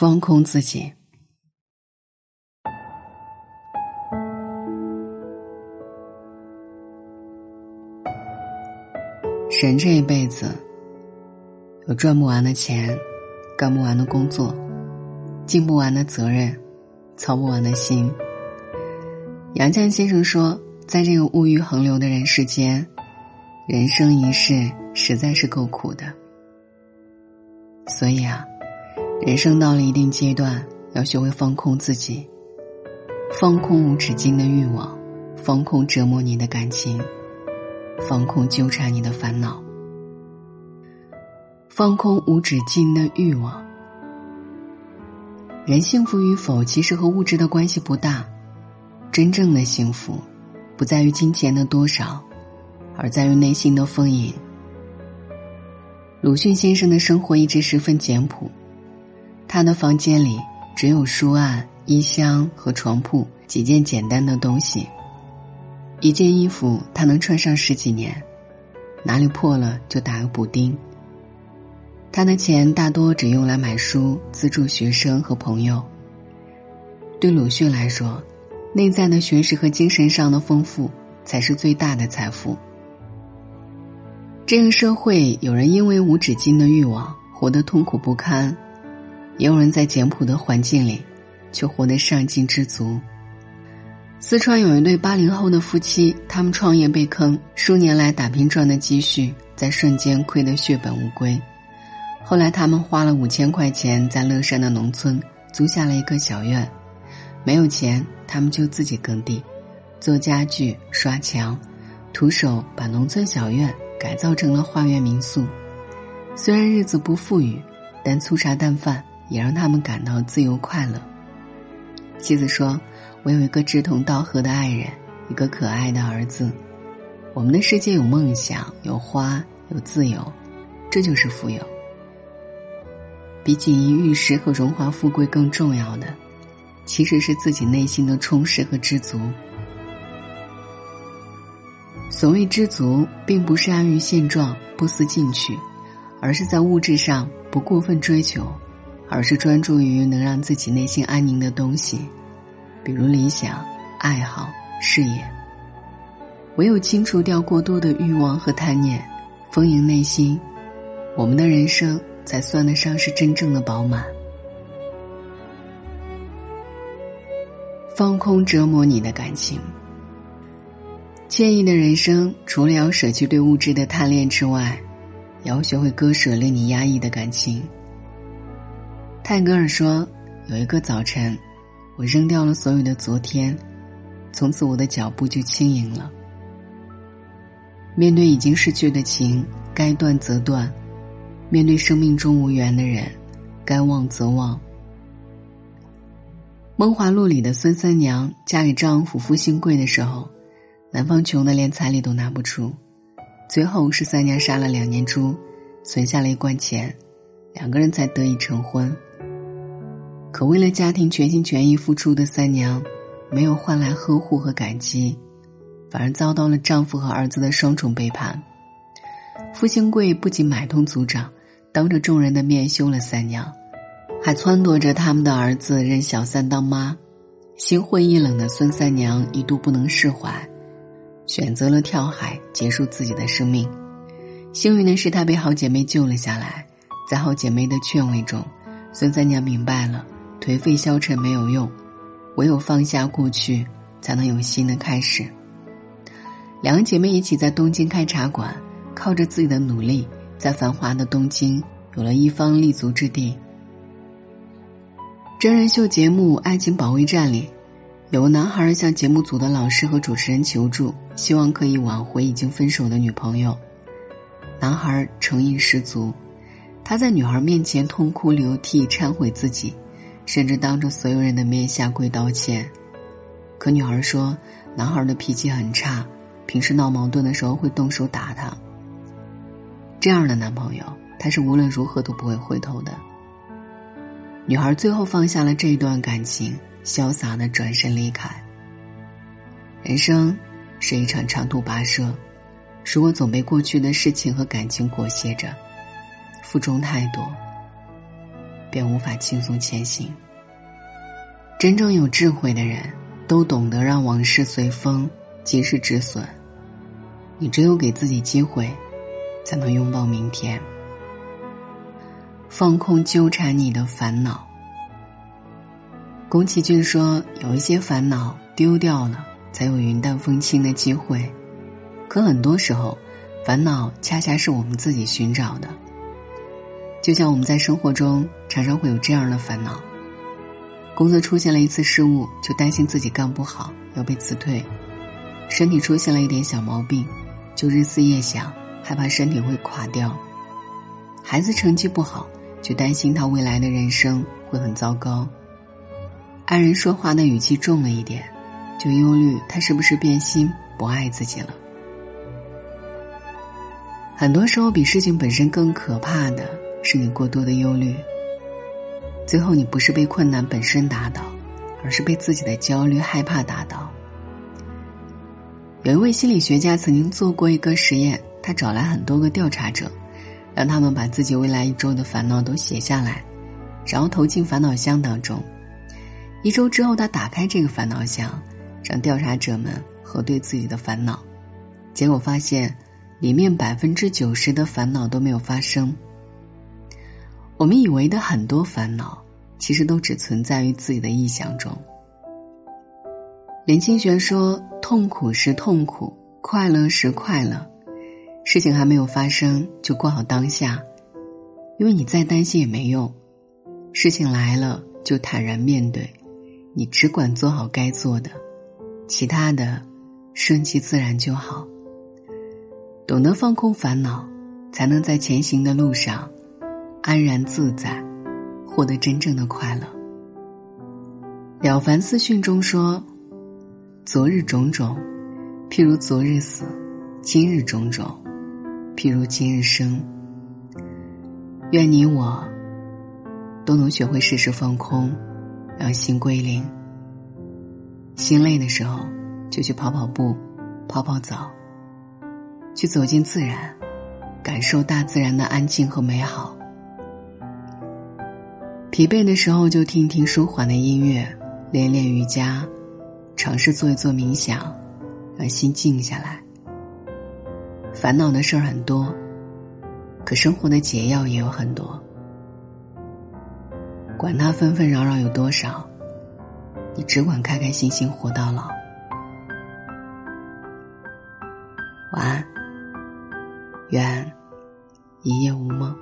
放空自己。人这一辈子，有赚不完的钱，干不完的工作，尽不完的责任，操不完的心。杨绛先生说，在这个物欲横流的人世间，人生一世实在是够苦的。所以啊，人生到了一定阶段，要学会放空自己，放空无止境的欲望，放空折磨你的感情。放空纠缠你的烦恼，放空无止境的欲望。人幸福与否，其实和物质的关系不大。真正的幸福，不在于金钱的多少，而在于内心的丰盈。鲁迅先生的生活一直十分简朴，他的房间里只有书案、衣箱和床铺几件简单的东西。一件衣服他能穿上十几年，哪里破了就打个补丁。他的钱大多只用来买书、资助学生和朋友。对鲁迅来说，内在的学识和精神上的丰富才是最大的财富。这个社会，有人因为无止境的欲望活得痛苦不堪，也有人在简朴的环境里，却活得上进知足。四川有一对八零后的夫妻，他们创业被坑，数年来打拼赚的积蓄在瞬间亏得血本无归。后来他们花了五千块钱在乐山的农村租下了一个小院，没有钱，他们就自己耕地，做家具、刷墙，徒手把农村小院改造成了花园民宿。虽然日子不富裕，但粗茶淡饭也让他们感到自由快乐。妻子说。我有一个志同道合的爱人，一个可爱的儿子。我们的世界有梦想，有花，有自由，这就是富有。比锦衣玉食和荣华富贵更重要的，其实是自己内心的充实和知足。所谓知足，并不是安于现状、不思进取，而是在物质上不过分追求，而是专注于能让自己内心安宁的东西。比如理想、爱好、事业，唯有清除掉过多的欲望和贪念，丰盈内心，我们的人生才算得上是真正的饱满。放空折磨你的感情，惬意的人生，除了要舍弃对物质的贪恋之外，也要学会割舍令你压抑的感情。泰戈尔说：“有一个早晨。”我扔掉了所有的昨天，从此我的脚步就轻盈了。面对已经逝去的情，该断则断；面对生命中无缘的人，该忘则忘。《梦华录》里的孙三娘嫁给丈夫傅兴贵的时候，男方穷的连彩礼都拿不出，最后是三娘杀了两年猪，存下了一罐钱，两个人才得以成婚。可为了家庭全心全意付出的三娘，没有换来呵护和感激，反而遭到了丈夫和儿子的双重背叛。傅兴贵不仅买通族长，当着众人的面休了三娘，还撺掇着他们的儿子认小三当妈。心灰意冷的孙三娘一度不能释怀，选择了跳海结束自己的生命。幸运的是，她被好姐妹救了下来，在好姐妹的劝慰中，孙三娘明白了。颓废消沉没有用，唯有放下过去，才能有新的开始。两个姐妹一起在东京开茶馆，靠着自己的努力，在繁华的东京有了一方立足之地。真人秀节目《爱情保卫战》里，有个男孩向节目组的老师和主持人求助，希望可以挽回已经分手的女朋友。男孩诚意十足，他在女孩面前痛哭流涕，忏悔自己。甚至当着所有人的面下跪道歉，可女孩说，男孩的脾气很差，平时闹矛盾的时候会动手打他。这样的男朋友，她是无论如何都不会回头的。女孩最后放下了这一段感情，潇洒的转身离开。人生是一场长途跋涉，如果总被过去的事情和感情裹挟着，负重太多。便无法轻松前行。真正有智慧的人，都懂得让往事随风，及时止损。你只有给自己机会，才能拥抱明天。放空纠缠你的烦恼。宫崎骏说：“有一些烦恼丢掉了，才有云淡风轻的机会。可很多时候，烦恼恰恰是我们自己寻找的。就像我们在生活中常常会有这样的烦恼：工作出现了一次失误，就担心自己干不好要被辞退；身体出现了一点小毛病，就日思夜想，害怕身体会垮掉；孩子成绩不好，就担心他未来的人生会很糟糕；爱人说话的语气重了一点，就忧虑他是不是变心不爱自己了。很多时候，比事情本身更可怕的是你过多的忧虑。最后，你不是被困难本身打倒，而是被自己的焦虑、害怕打倒。有一位心理学家曾经做过一个实验，他找来很多个调查者，让他们把自己未来一周的烦恼都写下来，然后投进烦恼箱当中。一周之后，他打开这个烦恼箱，让调查者们核对自己的烦恼，结果发现。里面百分之九十的烦恼都没有发生。我们以为的很多烦恼，其实都只存在于自己的臆想中。林清玄说：“痛苦是痛苦，快乐是快乐。事情还没有发生，就过好当下，因为你再担心也没用。事情来了，就坦然面对，你只管做好该做的，其他的顺其自然就好。”懂得放空烦恼，才能在前行的路上安然自在，获得真正的快乐。了凡四训中说：“昨日种种，譬如昨日死；今日种种，譬如今日生。”愿你我都能学会适时放空，让心归零。心累的时候，就去跑跑步，泡泡澡。去走进自然，感受大自然的安静和美好。疲惫的时候就听听舒缓的音乐，练练瑜伽，尝试做一做冥想，让心静下来。烦恼的事儿很多，可生活的解药也有很多。管它纷纷扰扰有多少，你只管开开心心活到老。晚安。愿一夜无梦